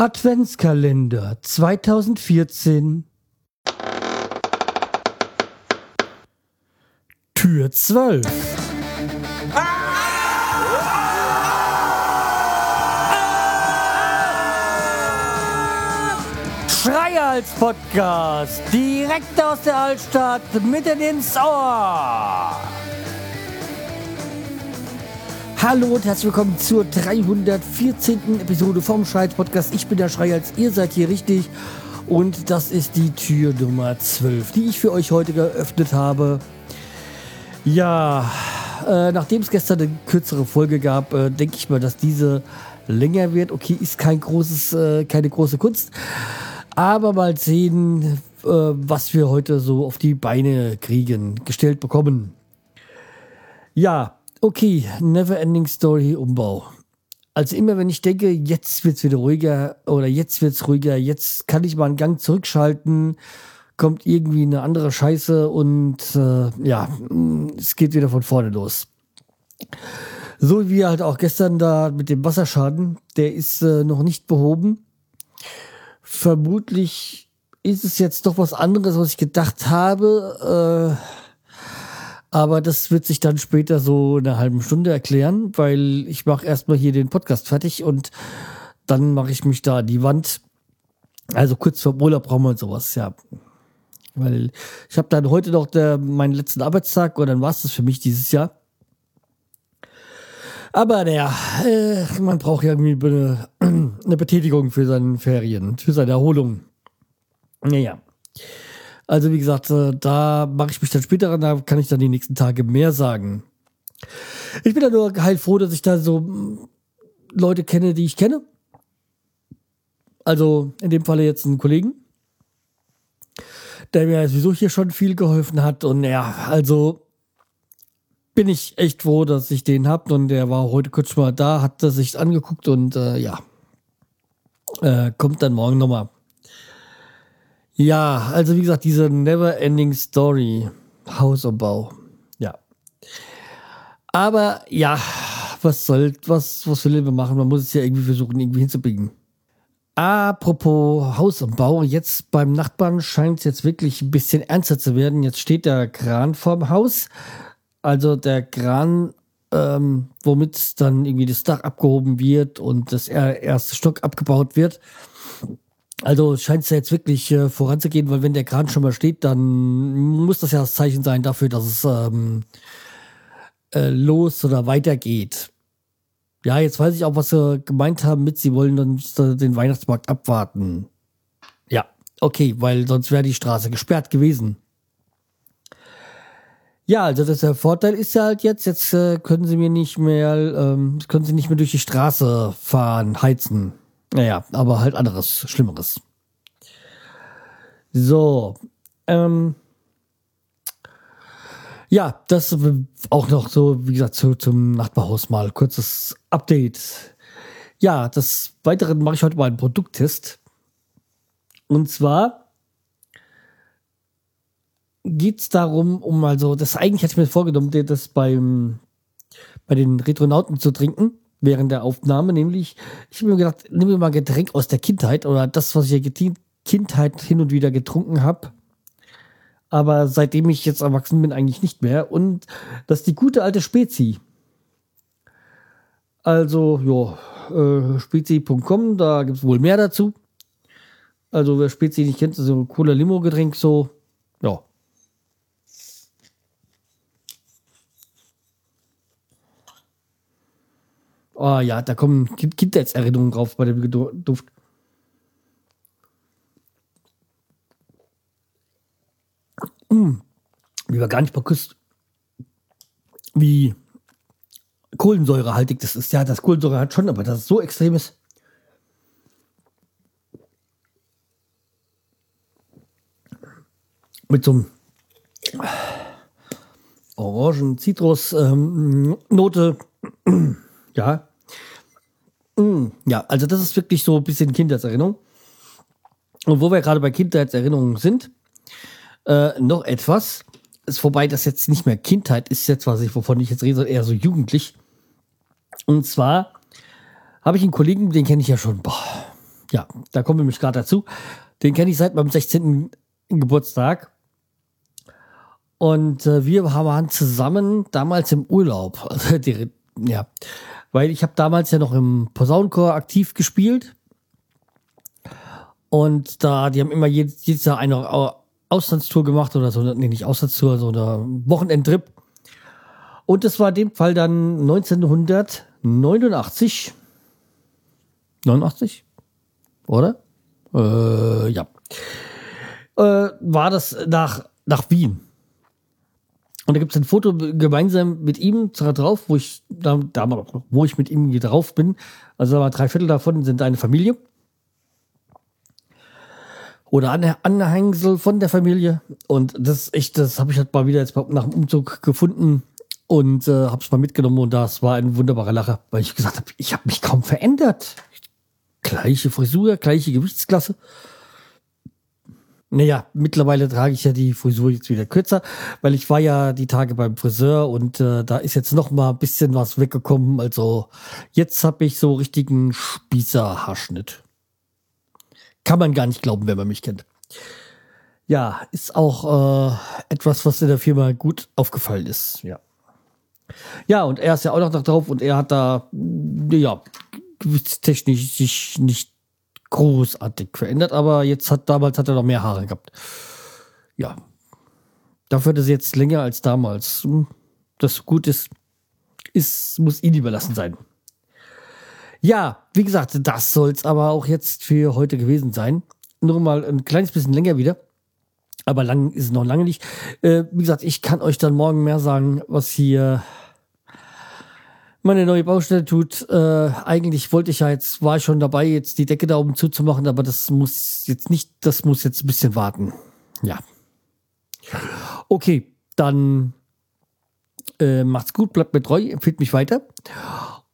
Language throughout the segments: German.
Adventskalender 2014 Tür 12 Schreihals Podcast. Direkt aus der Altstadt mitten ins Ohr. Hallo und herzlich willkommen zur 314. Episode vom Schreihals Podcast. Ich bin der Schreihals, ihr seid hier richtig und das ist die Tür Nummer 12, die ich für euch heute geöffnet habe. Ja, äh, nachdem es gestern eine kürzere Folge gab, äh, denke ich mal, dass diese länger wird. Okay, ist kein großes, äh, keine große Kunst. Aber mal sehen, äh, was wir heute so auf die Beine kriegen, gestellt bekommen. Ja, okay, Neverending Story Umbau. Also immer wenn ich denke, jetzt wird's wieder ruhiger oder jetzt wird's ruhiger, jetzt kann ich mal einen Gang zurückschalten, kommt irgendwie eine andere Scheiße und äh, ja, es geht wieder von vorne los. So wie halt auch gestern da mit dem Wasserschaden, der ist äh, noch nicht behoben vermutlich ist es jetzt doch was anderes, was ich gedacht habe. Äh, aber das wird sich dann später so in einer halben Stunde erklären, weil ich mache erstmal hier den Podcast fertig und dann mache ich mich da an die Wand. Also kurz vor Urlaub brauchen wir sowas, ja. Weil ich habe dann heute noch der, meinen letzten Arbeitstag und dann war es das für mich dieses Jahr. Aber naja, äh, man braucht ja irgendwie eine, eine Betätigung für seine Ferien, für seine Erholung. Naja. Also wie gesagt, äh, da mache ich mich dann später an, da kann ich dann die nächsten Tage mehr sagen. Ich bin da nur heilfroh, dass ich da so mm, Leute kenne, die ich kenne. Also in dem Falle jetzt einen Kollegen, der mir sowieso hier schon viel geholfen hat. Und ja, also bin ich echt froh, dass ich den hab und der war heute kurz mal da, hat sich angeguckt und äh, ja, äh, kommt dann morgen nochmal. Ja, also wie gesagt, diese Never-Ending Story, Hausumbau, ja. Aber ja, was soll, was, was will wir machen? Man muss es ja irgendwie versuchen, irgendwie hinzubiegen. Apropos Hausumbau, jetzt beim Nachbarn scheint es jetzt wirklich ein bisschen ernster zu werden. Jetzt steht der Kran vorm Haus also der Kran, ähm, womit dann irgendwie das Dach abgehoben wird und das erste Stock abgebaut wird. Also scheint es ja jetzt wirklich äh, voranzugehen, weil wenn der Kran schon mal steht, dann muss das ja das Zeichen sein dafür, dass es ähm, äh, los oder weitergeht. Ja, jetzt weiß ich auch, was sie gemeint haben mit, sie wollen dann den Weihnachtsmarkt abwarten. Ja, okay, weil sonst wäre die Straße gesperrt gewesen. Ja, also das, der Vorteil ist ja halt jetzt, jetzt äh, können sie mir nicht mehr, ähm, können sie nicht mehr durch die Straße fahren, heizen. Naja, aber halt anderes, Schlimmeres. So, ähm, ja, das auch noch so, wie gesagt, zu, zum Nachbarhaus mal kurzes Update. Ja, des Weiteren mache ich heute mal einen Produkttest. Und zwar geht es darum, um also, das eigentlich hatte ich mir vorgenommen, das beim, bei den Retronauten zu trinken, während der Aufnahme, nämlich, ich habe mir gedacht, nimm mir mal Getränk aus der Kindheit oder das, was ich in Kindheit hin und wieder getrunken habe. Aber seitdem ich jetzt erwachsen bin, eigentlich nicht mehr. Und das ist die gute alte Spezi. Also, ja, äh, spezi.com, da gibt es wohl mehr dazu. Also, wer Spezi nicht kennt, ist so ein Cola-Limo-Getränk, so, ja, Oh ja, da kommen Kindheitserinnerungen drauf bei dem Duft. Mmh. Wie war gar nicht bewusst, wie kohlensäurehaltig das ist. Ja, das Kohlensäure hat schon, aber das ist so extrem ist. Mit so einem Orangen-Zitrus-Note. Ähm, ja, Mm, ja, also das ist wirklich so ein bisschen Kindheitserinnerung. Und wo wir gerade bei Kindheitserinnerungen sind, äh, noch etwas. Ist vorbei, das jetzt nicht mehr Kindheit ist jetzt, was ich, wovon ich jetzt rede, eher so jugendlich. Und zwar habe ich einen Kollegen, den kenne ich ja schon boah, Ja, da kommen wir nämlich gerade dazu. Den kenne ich seit meinem 16. Geburtstag. Und äh, wir waren zusammen damals im Urlaub. Also, die, ja, weil ich habe damals ja noch im Posaunenchor aktiv gespielt. Und da, die haben immer jedes, jedes Jahr eine Auslandstour gemacht oder so, nee, nicht Auslandstour, so eine Wochenendtrip. Und das war in dem Fall dann 1989. 89? Oder? Äh, ja. Äh, war das nach, nach Wien. Und da gibt es ein Foto gemeinsam mit ihm drauf, wo ich da, da, wo ich mit ihm hier drauf bin. Also aber drei Viertel davon sind eine Familie. Oder Anhängsel von der Familie. Und das echt, das habe ich halt mal wieder jetzt nach dem Umzug gefunden und äh, habe es mal mitgenommen und das war ein wunderbarer Lacher, weil ich gesagt habe, ich habe mich kaum verändert. Gleiche Frisur, gleiche Gewichtsklasse. Naja, mittlerweile trage ich ja die Frisur jetzt wieder kürzer, weil ich war ja die Tage beim Friseur und äh, da ist jetzt noch mal ein bisschen was weggekommen. Also jetzt habe ich so richtigen Spießerhaarschnitt. Kann man gar nicht glauben, wenn man mich kennt. Ja, ist auch äh, etwas, was in der Firma gut aufgefallen ist. Ja. Ja, und er ist ja auch noch drauf und er hat da, ja, gewichtstechnisch sich nicht großartig verändert, aber jetzt hat damals hat er noch mehr Haare gehabt. Ja. Dafür hat er jetzt länger als damals. Hm, das gut ist, ist, muss ihn überlassen sein. Ja, wie gesagt, das soll es aber auch jetzt für heute gewesen sein. Nur mal ein kleines bisschen länger wieder. Aber lang ist es noch lange nicht. Äh, wie gesagt, ich kann euch dann morgen mehr sagen, was hier meine neue Baustelle tut. Äh, eigentlich wollte ich ja jetzt, war ich schon dabei, jetzt die Decke da oben zuzumachen, aber das muss jetzt nicht, das muss jetzt ein bisschen warten. Ja. Okay, dann äh, macht's gut, bleibt mir treu, empfiehlt mich weiter.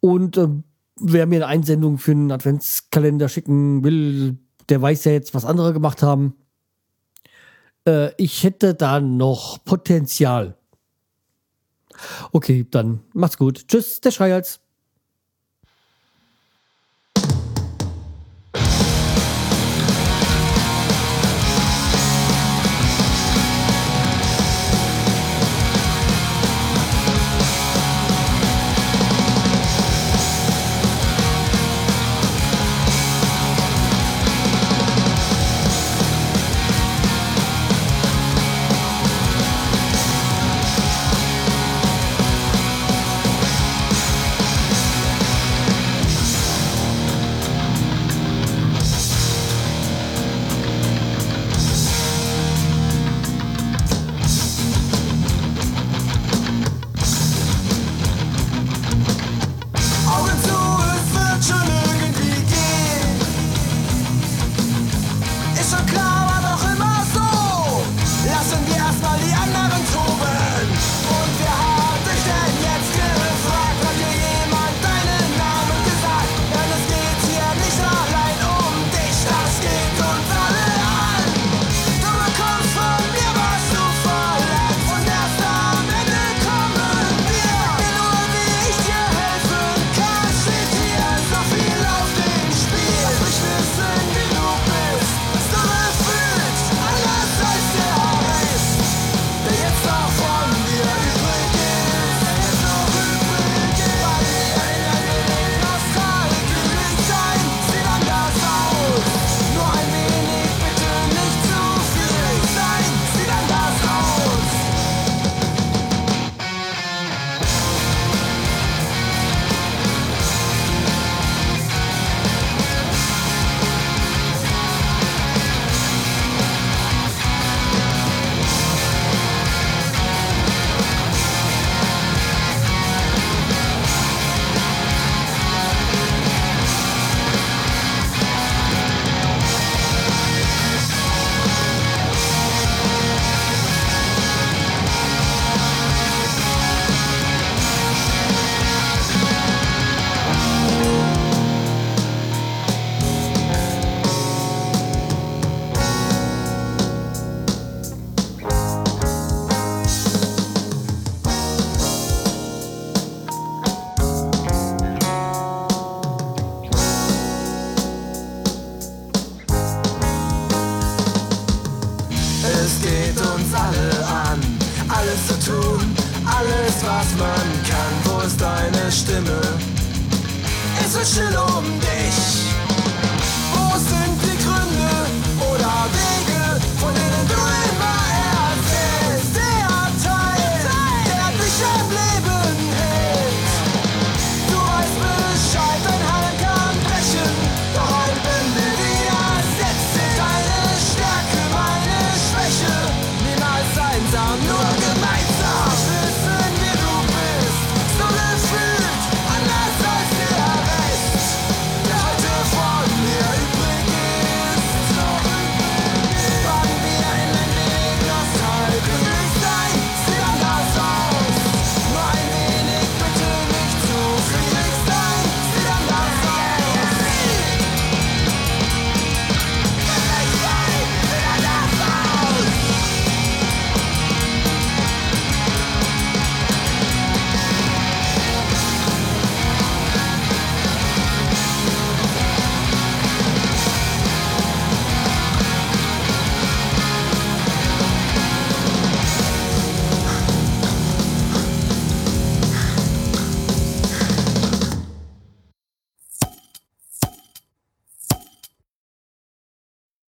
Und äh, wer mir eine Einsendung für einen Adventskalender schicken will, der weiß ja jetzt, was andere gemacht haben. Äh, ich hätte da noch Potenzial. Okay, dann macht's gut. Tschüss, der Schreihals. Alles was man kann. Wo ist deine Stimme? Es wird still um dich.